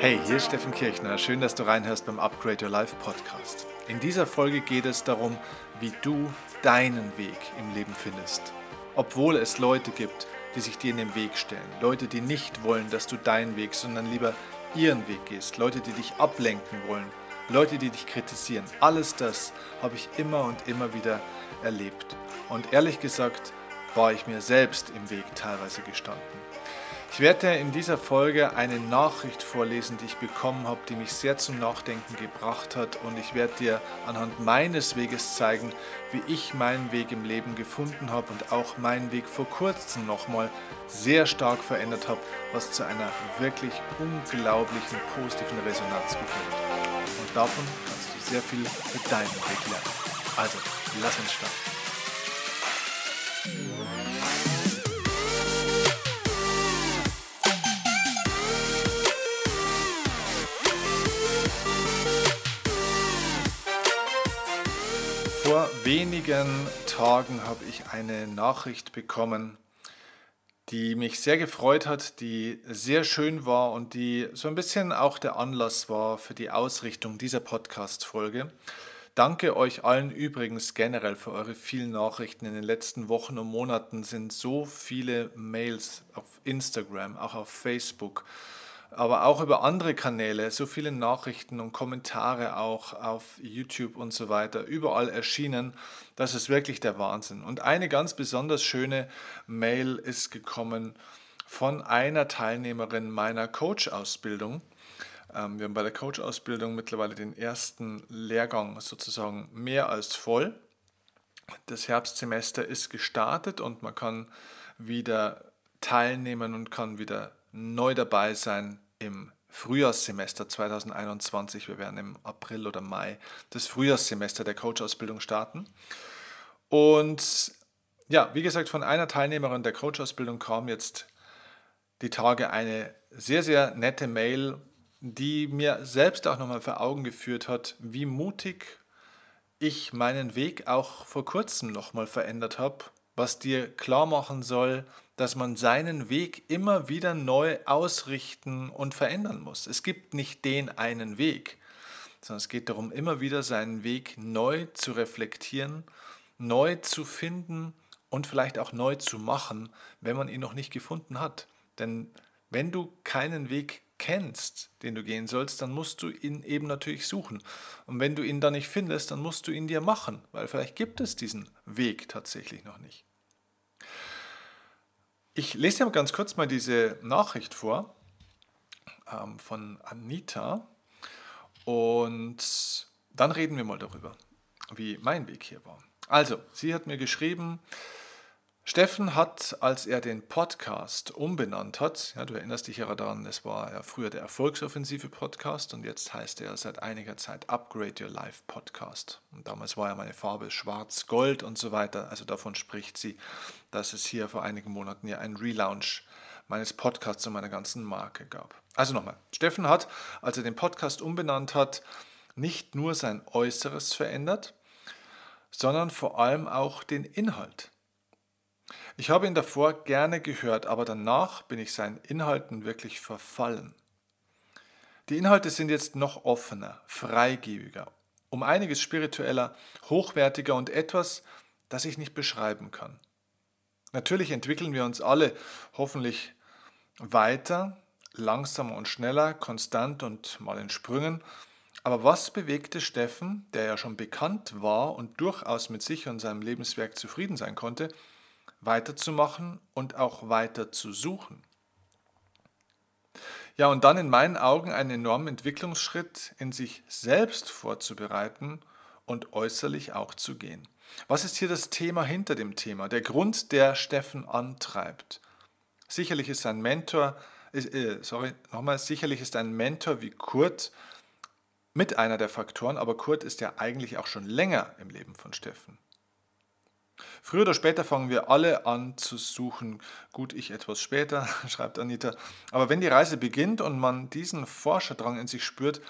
Hey, hier ist Steffen Kirchner. Schön, dass du reinhörst beim Upgrade Your Life Podcast. In dieser Folge geht es darum, wie du deinen Weg im Leben findest. Obwohl es Leute gibt, die sich dir in den Weg stellen. Leute, die nicht wollen, dass du deinen Weg, sondern lieber ihren Weg gehst. Leute, die dich ablenken wollen. Leute, die dich kritisieren. Alles das habe ich immer und immer wieder erlebt. Und ehrlich gesagt war ich mir selbst im Weg teilweise gestanden. Ich werde in dieser Folge eine Nachricht vorlesen, die ich bekommen habe, die mich sehr zum Nachdenken gebracht hat und ich werde dir anhand meines Weges zeigen, wie ich meinen Weg im Leben gefunden habe und auch meinen Weg vor kurzem nochmal sehr stark verändert habe, was zu einer wirklich unglaublichen positiven Resonanz geführt hat. Und davon kannst du sehr viel für deinen Weg lernen. Also, lass uns starten. Wenigen Tagen habe ich eine Nachricht bekommen, die mich sehr gefreut hat, die sehr schön war und die so ein bisschen auch der Anlass war für die Ausrichtung dieser Podcast-Folge. Danke euch allen übrigens generell für eure vielen Nachrichten. In den letzten Wochen und Monaten sind so viele Mails auf Instagram, auch auf Facebook aber auch über andere Kanäle, so viele Nachrichten und Kommentare auch auf YouTube und so weiter, überall erschienen. Das ist wirklich der Wahnsinn. Und eine ganz besonders schöne Mail ist gekommen von einer Teilnehmerin meiner Coach-Ausbildung. Ähm, wir haben bei der Coach-Ausbildung mittlerweile den ersten Lehrgang sozusagen mehr als voll. Das Herbstsemester ist gestartet und man kann wieder teilnehmen und kann wieder neu dabei sein im Frühjahrssemester 2021. Wir werden im April oder Mai das Frühjahrssemester der Coach-Ausbildung starten. Und ja, wie gesagt, von einer Teilnehmerin der Coach-Ausbildung kam jetzt die Tage eine sehr, sehr nette Mail, die mir selbst auch nochmal vor Augen geführt hat, wie mutig ich meinen Weg auch vor kurzem nochmal verändert habe, was dir klar machen soll, dass man seinen Weg immer wieder neu ausrichten und verändern muss. Es gibt nicht den einen Weg, sondern es geht darum, immer wieder seinen Weg neu zu reflektieren, neu zu finden und vielleicht auch neu zu machen, wenn man ihn noch nicht gefunden hat. Denn wenn du keinen Weg kennst, den du gehen sollst, dann musst du ihn eben natürlich suchen. Und wenn du ihn dann nicht findest, dann musst du ihn dir machen, weil vielleicht gibt es diesen Weg tatsächlich noch nicht. Ich lese dir ganz kurz mal diese Nachricht vor ähm, von Anita und dann reden wir mal darüber, wie mein Weg hier war. Also, sie hat mir geschrieben, Steffen hat, als er den Podcast umbenannt hat, ja, du erinnerst dich ja daran, es war ja früher der Erfolgsoffensive Podcast und jetzt heißt er seit einiger Zeit Upgrade Your Life Podcast. Und damals war ja meine Farbe schwarz-gold und so weiter. Also davon spricht sie, dass es hier vor einigen Monaten ja einen Relaunch meines Podcasts und meiner ganzen Marke gab. Also nochmal, Steffen hat, als er den Podcast umbenannt hat, nicht nur sein Äußeres verändert, sondern vor allem auch den Inhalt. Ich habe ihn davor gerne gehört, aber danach bin ich seinen Inhalten wirklich verfallen. Die Inhalte sind jetzt noch offener, freigebiger, um einiges spiritueller, hochwertiger und etwas, das ich nicht beschreiben kann. Natürlich entwickeln wir uns alle hoffentlich weiter, langsamer und schneller, konstant und mal in Sprüngen. Aber was bewegte Steffen, der ja schon bekannt war und durchaus mit sich und seinem Lebenswerk zufrieden sein konnte, weiterzumachen und auch weiter zu suchen. Ja, und dann in meinen Augen einen enormen Entwicklungsschritt in sich selbst vorzubereiten und äußerlich auch zu gehen. Was ist hier das Thema hinter dem Thema? Der Grund, der Steffen antreibt. Sicherlich ist ein Mentor, äh, sorry, nochmal, sicherlich ist ein Mentor wie Kurt mit einer der Faktoren, aber Kurt ist ja eigentlich auch schon länger im Leben von Steffen. Früher oder später fangen wir alle an zu suchen. Gut, ich etwas später, schreibt Anita. Aber wenn die Reise beginnt und man diesen Forscherdrang in sich spürt,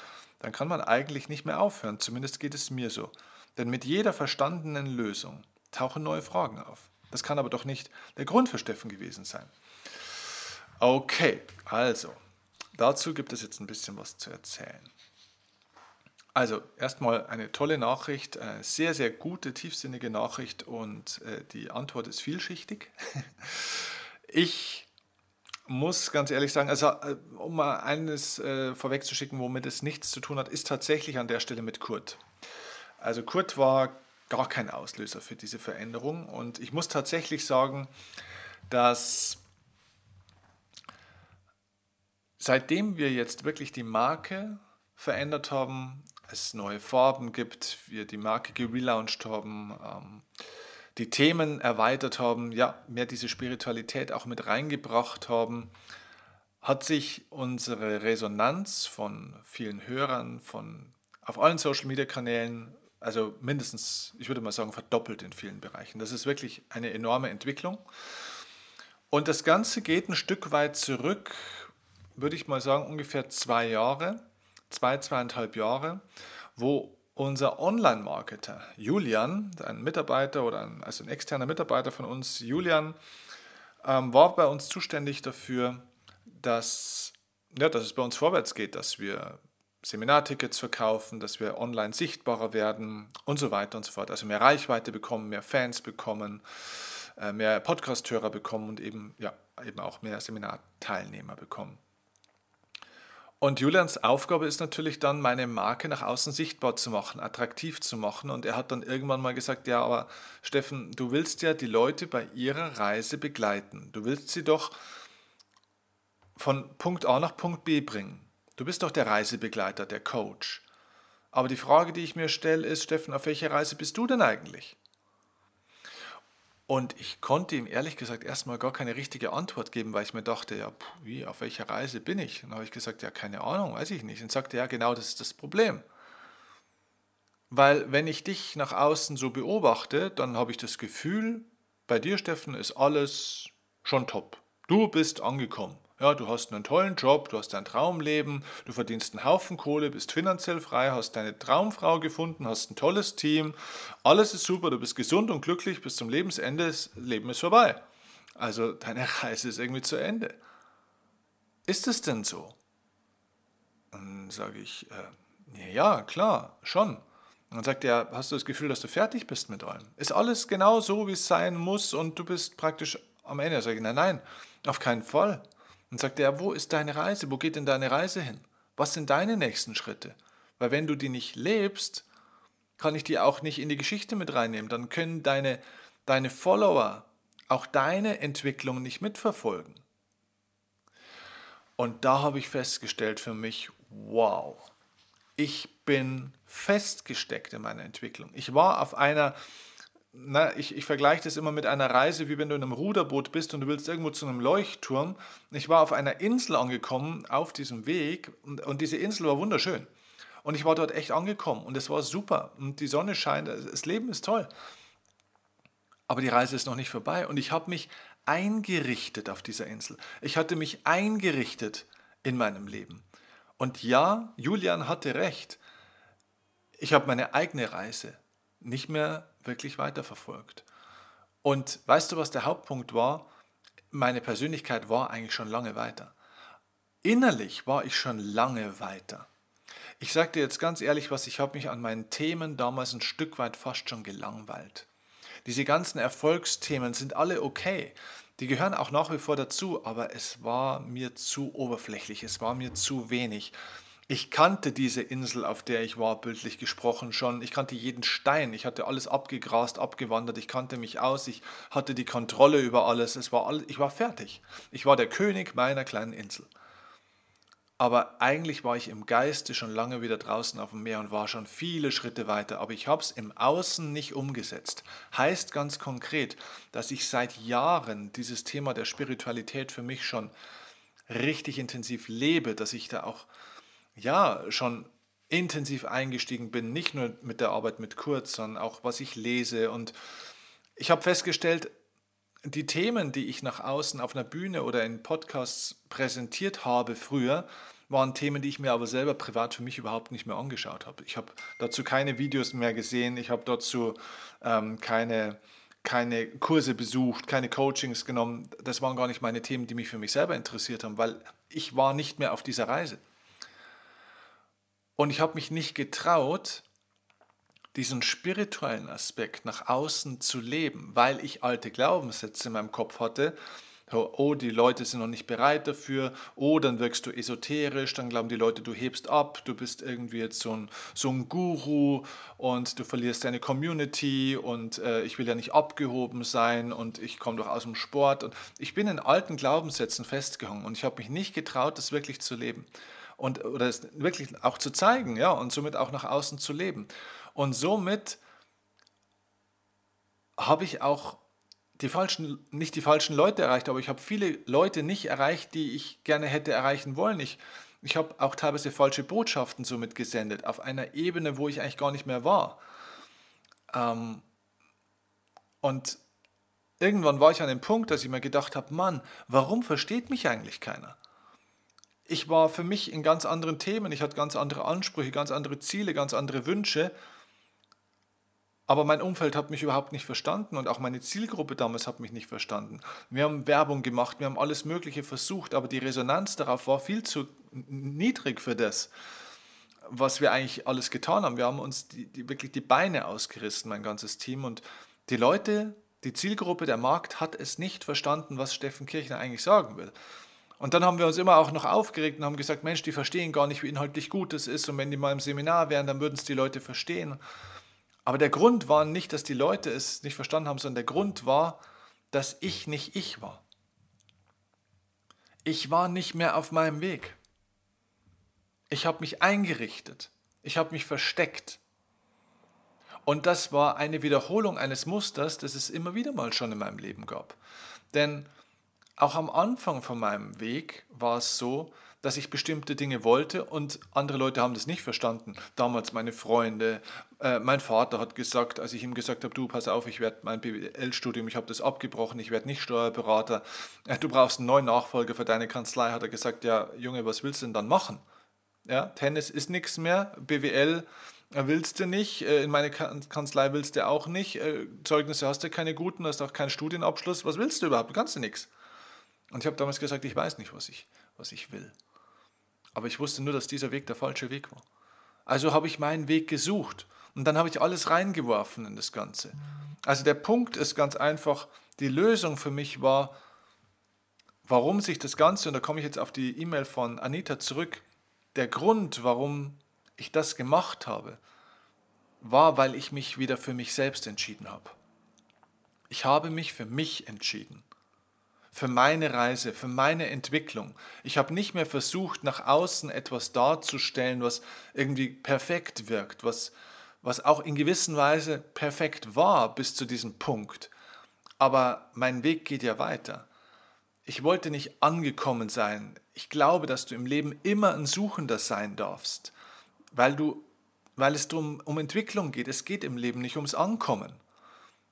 dann kann man eigentlich nicht mehr aufhören. Zumindest geht es mir so. Denn mit jeder verstandenen Lösung tauchen neue Fragen auf. Das kann aber doch nicht der Grund für Steffen gewesen sein. Okay, also, dazu gibt es jetzt ein bisschen was zu erzählen. Also erstmal eine tolle Nachricht, sehr, sehr gute, tiefsinnige Nachricht und äh, die Antwort ist vielschichtig. Ich muss ganz ehrlich sagen, also äh, um mal eines äh, vorwegzuschicken, womit es nichts zu tun hat, ist tatsächlich an der Stelle mit Kurt. Also Kurt war gar kein Auslöser für diese Veränderung und ich muss tatsächlich sagen, dass seitdem wir jetzt wirklich die Marke verändert haben, es neue Farben gibt, wir die Marke gelauncht haben, ähm, die Themen erweitert haben, ja, mehr diese Spiritualität auch mit reingebracht haben, hat sich unsere Resonanz von vielen Hörern, von auf allen Social Media Kanälen, also mindestens, ich würde mal sagen, verdoppelt in vielen Bereichen. Das ist wirklich eine enorme Entwicklung. Und das Ganze geht ein Stück weit zurück, würde ich mal sagen, ungefähr zwei Jahre, zwei, zweieinhalb Jahre, wo unser Online-Marketer Julian, ein Mitarbeiter oder ein, also ein externer Mitarbeiter von uns, Julian, ähm, war bei uns zuständig dafür, dass, ja, dass es bei uns vorwärts geht, dass wir Seminartickets verkaufen, dass wir online sichtbarer werden und so weiter und so fort. Also mehr Reichweite bekommen, mehr Fans bekommen, äh, mehr Podcast-Hörer bekommen und eben, ja, eben auch mehr Seminarteilnehmer bekommen. Und Julians Aufgabe ist natürlich dann, meine Marke nach außen sichtbar zu machen, attraktiv zu machen. Und er hat dann irgendwann mal gesagt, ja, aber Steffen, du willst ja die Leute bei ihrer Reise begleiten. Du willst sie doch von Punkt A nach Punkt B bringen. Du bist doch der Reisebegleiter, der Coach. Aber die Frage, die ich mir stelle, ist, Steffen, auf welcher Reise bist du denn eigentlich? Und ich konnte ihm ehrlich gesagt erstmal gar keine richtige Antwort geben, weil ich mir dachte, ja, wie, auf welcher Reise bin ich? Und dann habe ich gesagt, ja, keine Ahnung, weiß ich nicht. Und sagte, ja, genau das ist das Problem. Weil wenn ich dich nach außen so beobachte, dann habe ich das Gefühl, bei dir, Steffen, ist alles schon top. Du bist angekommen. Ja, du hast einen tollen Job, du hast dein Traumleben, du verdienst einen Haufen Kohle, bist finanziell frei, hast deine Traumfrau gefunden, hast ein tolles Team, alles ist super, du bist gesund und glücklich bis zum Lebensende, das Leben ist vorbei. Also deine Reise ist irgendwie zu Ende. Ist es denn so? Dann sage ich, äh, ja, klar, schon. Dann sagt er, hast du das Gefühl, dass du fertig bist mit allem? Ist alles genau so, wie es sein muss und du bist praktisch am Ende? Sage ich, nein, nein, auf keinen Fall. Und sagt er, wo ist deine Reise? Wo geht denn deine Reise hin? Was sind deine nächsten Schritte? Weil wenn du die nicht lebst, kann ich die auch nicht in die Geschichte mit reinnehmen. Dann können deine, deine Follower auch deine Entwicklung nicht mitverfolgen. Und da habe ich festgestellt für mich, wow, ich bin festgesteckt in meiner Entwicklung. Ich war auf einer na, ich, ich vergleiche das immer mit einer Reise, wie wenn du in einem Ruderboot bist und du willst irgendwo zu einem Leuchtturm. Ich war auf einer Insel angekommen, auf diesem Weg, und, und diese Insel war wunderschön. Und ich war dort echt angekommen und es war super. Und die Sonne scheint, das Leben ist toll. Aber die Reise ist noch nicht vorbei und ich habe mich eingerichtet auf dieser Insel. Ich hatte mich eingerichtet in meinem Leben. Und ja, Julian hatte recht. Ich habe meine eigene Reise nicht mehr wirklich weiterverfolgt. Und weißt du, was der Hauptpunkt war? Meine Persönlichkeit war eigentlich schon lange weiter. Innerlich war ich schon lange weiter. Ich sage dir jetzt ganz ehrlich was, ich habe mich an meinen Themen damals ein Stück weit fast schon gelangweilt. Diese ganzen Erfolgsthemen sind alle okay. Die gehören auch nach wie vor dazu, aber es war mir zu oberflächlich, es war mir zu wenig. Ich kannte diese Insel, auf der ich war, bildlich gesprochen schon. Ich kannte jeden Stein. Ich hatte alles abgegrast, abgewandert. Ich kannte mich aus. Ich hatte die Kontrolle über alles. Es war all, ich war fertig. Ich war der König meiner kleinen Insel. Aber eigentlich war ich im Geiste schon lange wieder draußen auf dem Meer und war schon viele Schritte weiter. Aber ich habe es im Außen nicht umgesetzt. Heißt ganz konkret, dass ich seit Jahren dieses Thema der Spiritualität für mich schon richtig intensiv lebe, dass ich da auch ja schon intensiv eingestiegen bin, nicht nur mit der Arbeit mit Kurz, sondern auch was ich lese. Und ich habe festgestellt, die Themen, die ich nach außen auf einer Bühne oder in Podcasts präsentiert habe früher, waren Themen, die ich mir aber selber privat für mich überhaupt nicht mehr angeschaut habe. Ich habe dazu keine Videos mehr gesehen, ich habe dazu ähm, keine keine Kurse besucht, keine Coachings genommen. Das waren gar nicht meine Themen, die mich für mich selber interessiert haben, weil ich war nicht mehr auf dieser Reise. Und ich habe mich nicht getraut, diesen spirituellen Aspekt nach außen zu leben, weil ich alte Glaubenssätze in meinem Kopf hatte, oh, die Leute sind noch nicht bereit dafür, oh, dann wirkst du esoterisch, dann glauben die Leute, du hebst ab, du bist irgendwie jetzt so ein, so ein Guru und du verlierst deine Community und äh, ich will ja nicht abgehoben sein und ich komme doch aus dem Sport. Und ich bin in alten Glaubenssätzen festgehangen und ich habe mich nicht getraut, das wirklich zu leben und oder es wirklich auch zu zeigen, ja, und somit auch nach außen zu leben. Und somit habe ich auch die falschen, nicht die falschen Leute erreicht, aber ich habe viele Leute nicht erreicht, die ich gerne hätte erreichen wollen. Ich, ich habe auch teilweise falsche Botschaften somit gesendet, auf einer Ebene, wo ich eigentlich gar nicht mehr war. Ähm, und irgendwann war ich an dem Punkt, dass ich mir gedacht habe, Mann, warum versteht mich eigentlich keiner? Ich war für mich in ganz anderen Themen, ich hatte ganz andere Ansprüche, ganz andere Ziele, ganz andere Wünsche aber mein Umfeld hat mich überhaupt nicht verstanden und auch meine Zielgruppe damals hat mich nicht verstanden. Wir haben Werbung gemacht, wir haben alles Mögliche versucht, aber die Resonanz darauf war viel zu niedrig für das, was wir eigentlich alles getan haben. Wir haben uns die, die, wirklich die Beine ausgerissen, mein ganzes Team. Und die Leute, die Zielgruppe, der Markt hat es nicht verstanden, was Steffen Kirchner eigentlich sagen will. Und dann haben wir uns immer auch noch aufgeregt und haben gesagt, Mensch, die verstehen gar nicht, wie inhaltlich gut das ist. Und wenn die mal im Seminar wären, dann würden es die Leute verstehen. Aber der Grund war nicht, dass die Leute es nicht verstanden haben, sondern der Grund war, dass ich nicht ich war. Ich war nicht mehr auf meinem Weg. Ich habe mich eingerichtet. Ich habe mich versteckt. Und das war eine Wiederholung eines Musters, das es immer wieder mal schon in meinem Leben gab. Denn auch am Anfang von meinem Weg war es so, dass ich bestimmte Dinge wollte und andere Leute haben das nicht verstanden. Damals meine Freunde, äh, mein Vater hat gesagt, als ich ihm gesagt habe, du pass auf, ich werde mein BWL-Studium, ich habe das abgebrochen, ich werde nicht Steuerberater, äh, du brauchst einen neuen Nachfolger für deine Kanzlei, hat er gesagt, ja Junge, was willst du denn dann machen? Ja, Tennis ist nichts mehr, BWL äh, willst du nicht, äh, in meine Kanzlei willst du auch nicht, äh, Zeugnisse hast du keine guten, hast auch keinen Studienabschluss, was willst du überhaupt? Du kannst du nichts. Und ich habe damals gesagt, ich weiß nicht, was ich, was ich will. Aber ich wusste nur, dass dieser Weg der falsche Weg war. Also habe ich meinen Weg gesucht und dann habe ich alles reingeworfen in das Ganze. Also der Punkt ist ganz einfach, die Lösung für mich war, warum sich das Ganze, und da komme ich jetzt auf die E-Mail von Anita zurück, der Grund, warum ich das gemacht habe, war, weil ich mich wieder für mich selbst entschieden habe. Ich habe mich für mich entschieden für meine Reise, für meine Entwicklung. Ich habe nicht mehr versucht, nach außen etwas darzustellen, was irgendwie perfekt wirkt, was, was auch in gewisser Weise perfekt war bis zu diesem Punkt. Aber mein Weg geht ja weiter. Ich wollte nicht angekommen sein. Ich glaube, dass du im Leben immer ein Suchender sein darfst, weil, du, weil es um, um Entwicklung geht. Es geht im Leben nicht ums Ankommen,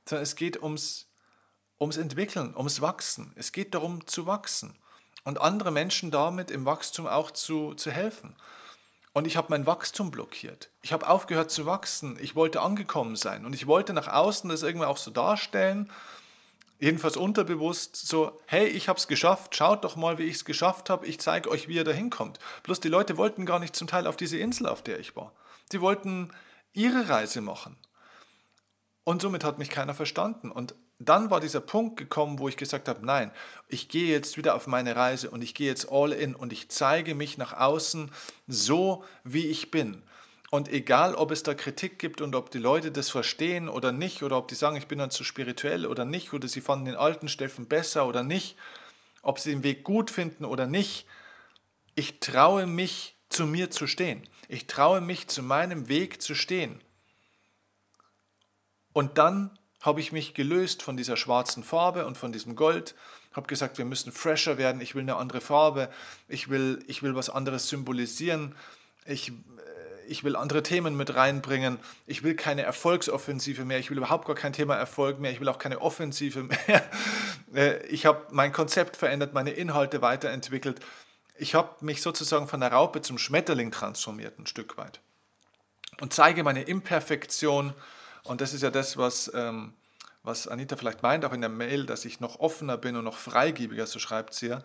sondern es geht ums ums Entwickeln, ums Wachsen. Es geht darum zu wachsen und andere Menschen damit im Wachstum auch zu, zu helfen. Und ich habe mein Wachstum blockiert. Ich habe aufgehört zu wachsen. Ich wollte angekommen sein. Und ich wollte nach außen das irgendwie auch so darstellen, jedenfalls unterbewusst, so, hey, ich habe es geschafft, schaut doch mal, wie ich es geschafft habe, ich zeige euch, wie ihr da hinkommt. Bloß die Leute wollten gar nicht zum Teil auf diese Insel, auf der ich war. Die wollten ihre Reise machen. Und somit hat mich keiner verstanden. Und dann war dieser Punkt gekommen, wo ich gesagt habe, nein, ich gehe jetzt wieder auf meine Reise und ich gehe jetzt all in und ich zeige mich nach außen so, wie ich bin. Und egal, ob es da Kritik gibt und ob die Leute das verstehen oder nicht, oder ob die sagen, ich bin dann zu spirituell oder nicht, oder sie fanden den alten Steffen besser oder nicht, ob sie den Weg gut finden oder nicht, ich traue mich, zu mir zu stehen. Ich traue mich, zu meinem Weg zu stehen. Und dann habe ich mich gelöst von dieser schwarzen Farbe und von diesem Gold, habe gesagt, wir müssen fresher werden, ich will eine andere Farbe, ich will, ich will was anderes symbolisieren, ich, äh, ich will andere Themen mit reinbringen, ich will keine Erfolgsoffensive mehr, ich will überhaupt gar kein Thema Erfolg mehr, ich will auch keine Offensive mehr. Äh, ich habe mein Konzept verändert, meine Inhalte weiterentwickelt. Ich habe mich sozusagen von der Raupe zum Schmetterling transformiert, ein Stück weit. Und zeige meine Imperfektion, und das ist ja das, was, ähm, was Anita vielleicht meint, auch in der Mail, dass ich noch offener bin und noch freigebiger, so schreibt sie ja.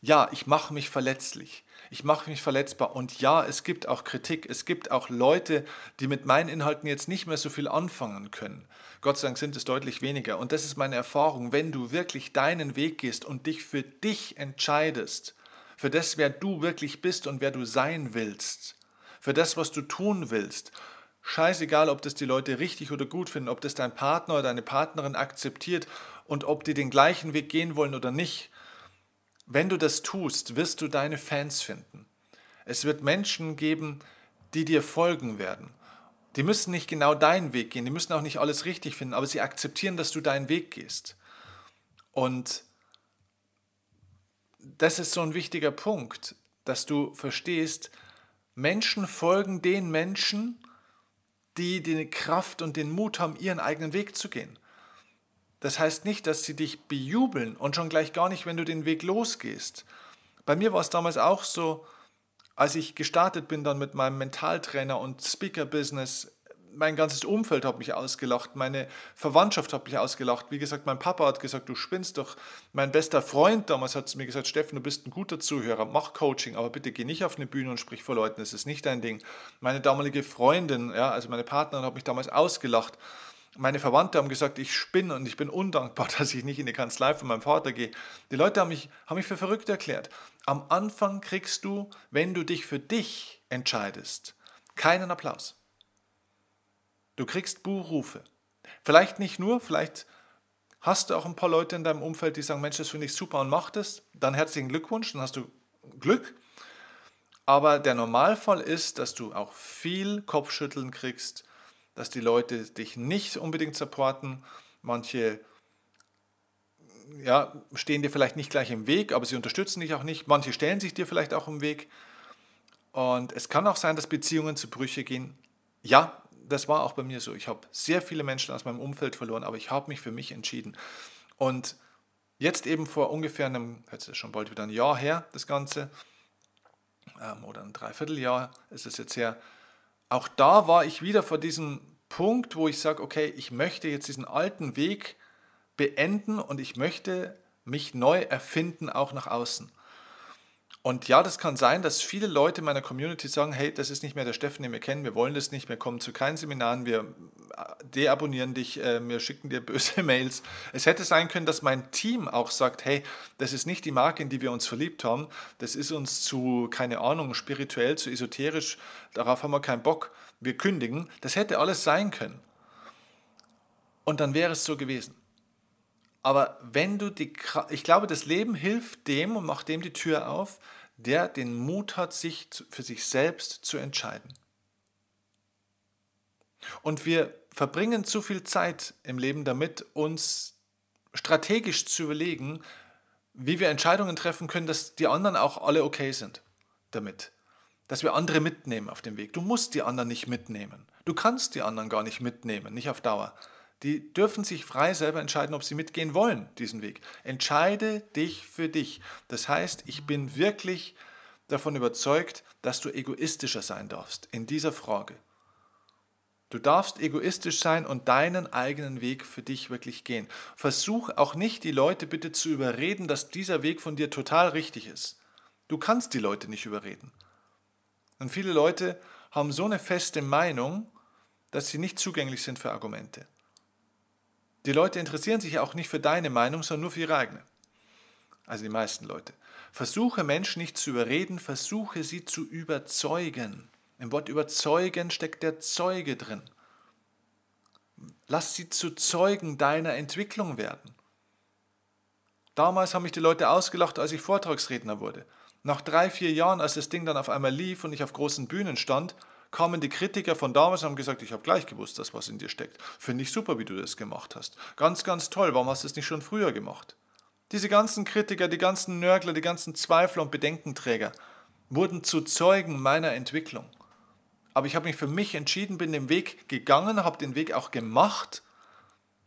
Ja, ich mache mich verletzlich. Ich mache mich verletzbar. Und ja, es gibt auch Kritik. Es gibt auch Leute, die mit meinen Inhalten jetzt nicht mehr so viel anfangen können. Gott sei Dank sind es deutlich weniger. Und das ist meine Erfahrung. Wenn du wirklich deinen Weg gehst und dich für dich entscheidest, für das, wer du wirklich bist und wer du sein willst, für das, was du tun willst, scheißegal, ob das die Leute richtig oder gut finden, ob das dein Partner oder deine Partnerin akzeptiert und ob die den gleichen Weg gehen wollen oder nicht, wenn du das tust, wirst du deine Fans finden. Es wird Menschen geben, die dir folgen werden. Die müssen nicht genau deinen Weg gehen, die müssen auch nicht alles richtig finden, aber sie akzeptieren, dass du deinen Weg gehst. Und das ist so ein wichtiger Punkt, dass du verstehst, Menschen folgen den Menschen, die die Kraft und den Mut haben, ihren eigenen Weg zu gehen. Das heißt nicht, dass sie dich bejubeln und schon gleich gar nicht, wenn du den Weg losgehst. Bei mir war es damals auch so, als ich gestartet bin dann mit meinem Mentaltrainer und Speaker-Business, mein ganzes Umfeld hat mich ausgelacht, meine Verwandtschaft hat mich ausgelacht. Wie gesagt, mein Papa hat gesagt, du spinnst doch. Mein bester Freund damals hat mir gesagt, Steffen, du bist ein guter Zuhörer, mach Coaching, aber bitte geh nicht auf eine Bühne und sprich vor Leuten, das ist nicht dein Ding. Meine damalige Freundin, ja, also meine Partnerin hat mich damals ausgelacht. Meine Verwandte haben gesagt, ich spinne und ich bin undankbar, dass ich nicht in die Kanzlei von meinem Vater gehe. Die Leute haben mich, haben mich für verrückt erklärt. Am Anfang kriegst du, wenn du dich für dich entscheidest, keinen Applaus. Du kriegst Buhrufe. Vielleicht nicht nur, vielleicht hast du auch ein paar Leute in deinem Umfeld, die sagen, Mensch, das finde ich super und mach das. Dann herzlichen Glückwunsch, dann hast du Glück. Aber der Normalfall ist, dass du auch viel Kopfschütteln kriegst, dass die Leute dich nicht unbedingt supporten. Manche ja, stehen dir vielleicht nicht gleich im Weg, aber sie unterstützen dich auch nicht. Manche stellen sich dir vielleicht auch im Weg. Und es kann auch sein, dass Beziehungen zu Brüche gehen. Ja, das war auch bei mir so. Ich habe sehr viele Menschen aus meinem Umfeld verloren, aber ich habe mich für mich entschieden. Und jetzt eben vor ungefähr einem, jetzt ist schon bald wieder ein Jahr her, das Ganze, ähm, oder ein Dreivierteljahr ist es jetzt her, auch da war ich wieder vor diesem Punkt, wo ich sage, okay, ich möchte jetzt diesen alten Weg beenden und ich möchte mich neu erfinden, auch nach außen. Und ja, das kann sein, dass viele Leute in meiner Community sagen, hey, das ist nicht mehr der Steffen, den wir kennen, wir wollen das nicht, wir kommen zu keinen Seminaren, wir äh, deabonnieren dich, äh, wir schicken dir böse Mails. Es hätte sein können, dass mein Team auch sagt, hey, das ist nicht die Marke, in die wir uns verliebt haben, das ist uns zu, keine Ahnung, spirituell, zu esoterisch, darauf haben wir keinen Bock, wir kündigen. Das hätte alles sein können. Und dann wäre es so gewesen. Aber wenn du die, ich glaube, das Leben hilft dem und macht dem die Tür auf, der den Mut hat, sich für sich selbst zu entscheiden. Und wir verbringen zu viel Zeit im Leben damit, uns strategisch zu überlegen, wie wir Entscheidungen treffen können, dass die anderen auch alle okay sind damit. Dass wir andere mitnehmen auf dem Weg. Du musst die anderen nicht mitnehmen. Du kannst die anderen gar nicht mitnehmen, nicht auf Dauer. Die dürfen sich frei selber entscheiden, ob sie mitgehen wollen, diesen Weg. Entscheide dich für dich. Das heißt, ich bin wirklich davon überzeugt, dass du egoistischer sein darfst in dieser Frage. Du darfst egoistisch sein und deinen eigenen Weg für dich wirklich gehen. Versuch auch nicht, die Leute bitte zu überreden, dass dieser Weg von dir total richtig ist. Du kannst die Leute nicht überreden. Und viele Leute haben so eine feste Meinung, dass sie nicht zugänglich sind für Argumente. Die Leute interessieren sich auch nicht für deine Meinung, sondern nur für ihre eigene. Also die meisten Leute. Versuche Menschen nicht zu überreden, versuche sie zu überzeugen. Im Wort überzeugen steckt der Zeuge drin. Lass sie zu Zeugen deiner Entwicklung werden. Damals haben mich die Leute ausgelacht, als ich Vortragsredner wurde. Nach drei, vier Jahren, als das Ding dann auf einmal lief und ich auf großen Bühnen stand, kamen die Kritiker von damals und haben gesagt, ich habe gleich gewusst, dass was in dir steckt. Finde ich super, wie du das gemacht hast. Ganz, ganz toll, warum hast du es nicht schon früher gemacht? Diese ganzen Kritiker, die ganzen Nörgler, die ganzen Zweifler und Bedenkenträger wurden zu Zeugen meiner Entwicklung. Aber ich habe mich für mich entschieden, bin den Weg gegangen, habe den Weg auch gemacht.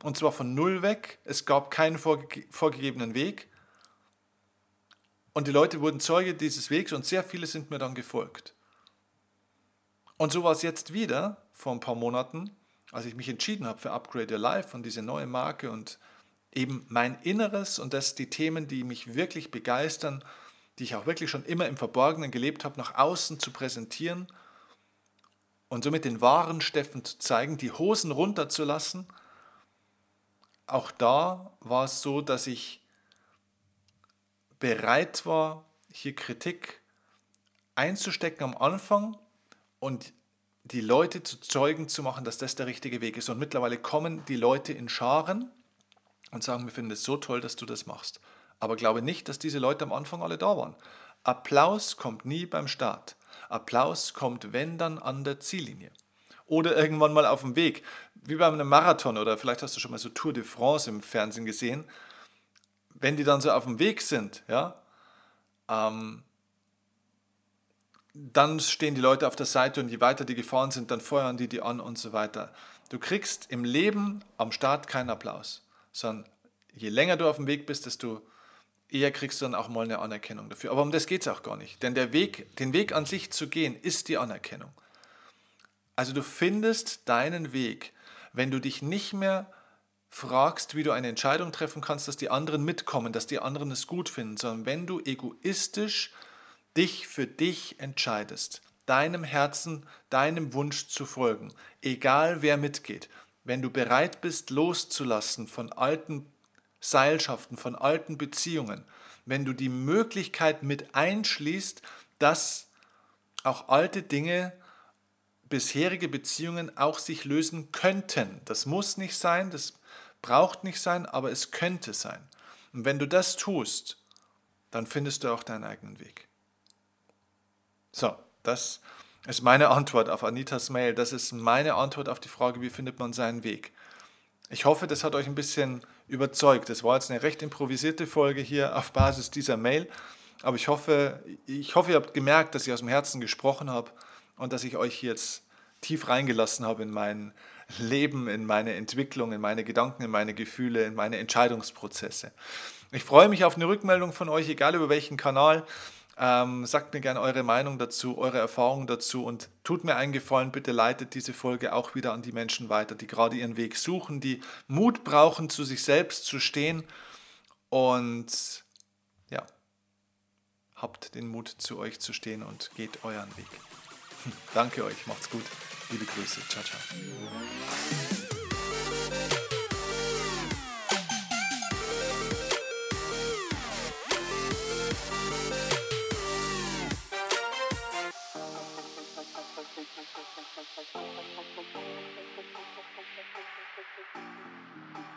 Und zwar von Null weg. Es gab keinen vorge vorgegebenen Weg. Und die Leute wurden Zeuge dieses Wegs und sehr viele sind mir dann gefolgt. Und so war es jetzt wieder vor ein paar Monaten, als ich mich entschieden habe für Upgrade Your Life und diese neue Marke und eben mein Inneres und das die Themen, die mich wirklich begeistern, die ich auch wirklich schon immer im Verborgenen gelebt habe, nach außen zu präsentieren und somit den wahren Steffen zu zeigen, die Hosen runterzulassen. Auch da war es so, dass ich bereit war, hier Kritik einzustecken am Anfang und die Leute zu Zeugen zu machen, dass das der richtige Weg ist. Und mittlerweile kommen die Leute in Scharen und sagen, wir finden es so toll, dass du das machst. Aber glaube nicht, dass diese Leute am Anfang alle da waren. Applaus kommt nie beim Start. Applaus kommt, wenn dann, an der Ziellinie. Oder irgendwann mal auf dem Weg. Wie bei einem Marathon oder vielleicht hast du schon mal so Tour de France im Fernsehen gesehen. Wenn die dann so auf dem Weg sind, ja, ähm, dann stehen die Leute auf der Seite und je weiter die gefahren sind, dann feuern die die an und so weiter. Du kriegst im Leben am Start keinen Applaus, sondern je länger du auf dem Weg bist, desto eher kriegst du dann auch mal eine Anerkennung dafür. Aber um das geht es auch gar nicht. Denn der Weg, den Weg an sich zu gehen, ist die Anerkennung. Also du findest deinen Weg, wenn du dich nicht mehr fragst, wie du eine Entscheidung treffen kannst, dass die anderen mitkommen, dass die anderen es gut finden, sondern wenn du egoistisch dich für dich entscheidest, deinem Herzen, deinem Wunsch zu folgen, egal wer mitgeht, wenn du bereit bist loszulassen von alten Seilschaften, von alten Beziehungen, wenn du die Möglichkeit mit einschließt, dass auch alte Dinge, bisherige Beziehungen auch sich lösen könnten. Das muss nicht sein, das braucht nicht sein, aber es könnte sein. Und wenn du das tust, dann findest du auch deinen eigenen Weg. So, das ist meine Antwort auf Anitas Mail. Das ist meine Antwort auf die Frage, wie findet man seinen Weg. Ich hoffe, das hat euch ein bisschen überzeugt. Das war jetzt eine recht improvisierte Folge hier auf Basis dieser Mail. Aber ich hoffe, ich hoffe, ihr habt gemerkt, dass ich aus dem Herzen gesprochen habe und dass ich euch jetzt tief reingelassen habe in mein Leben, in meine Entwicklung, in meine Gedanken, in meine Gefühle, in meine Entscheidungsprozesse. Ich freue mich auf eine Rückmeldung von euch, egal über welchen Kanal. Ähm, sagt mir gerne eure Meinung dazu, eure Erfahrungen dazu und tut mir einen Gefallen, bitte leitet diese Folge auch wieder an die Menschen weiter, die gerade ihren Weg suchen, die Mut brauchen, zu sich selbst zu stehen und ja, habt den Mut, zu euch zu stehen und geht euren Weg. Danke euch, macht's gut, liebe Grüße, ciao, ciao. Thank you.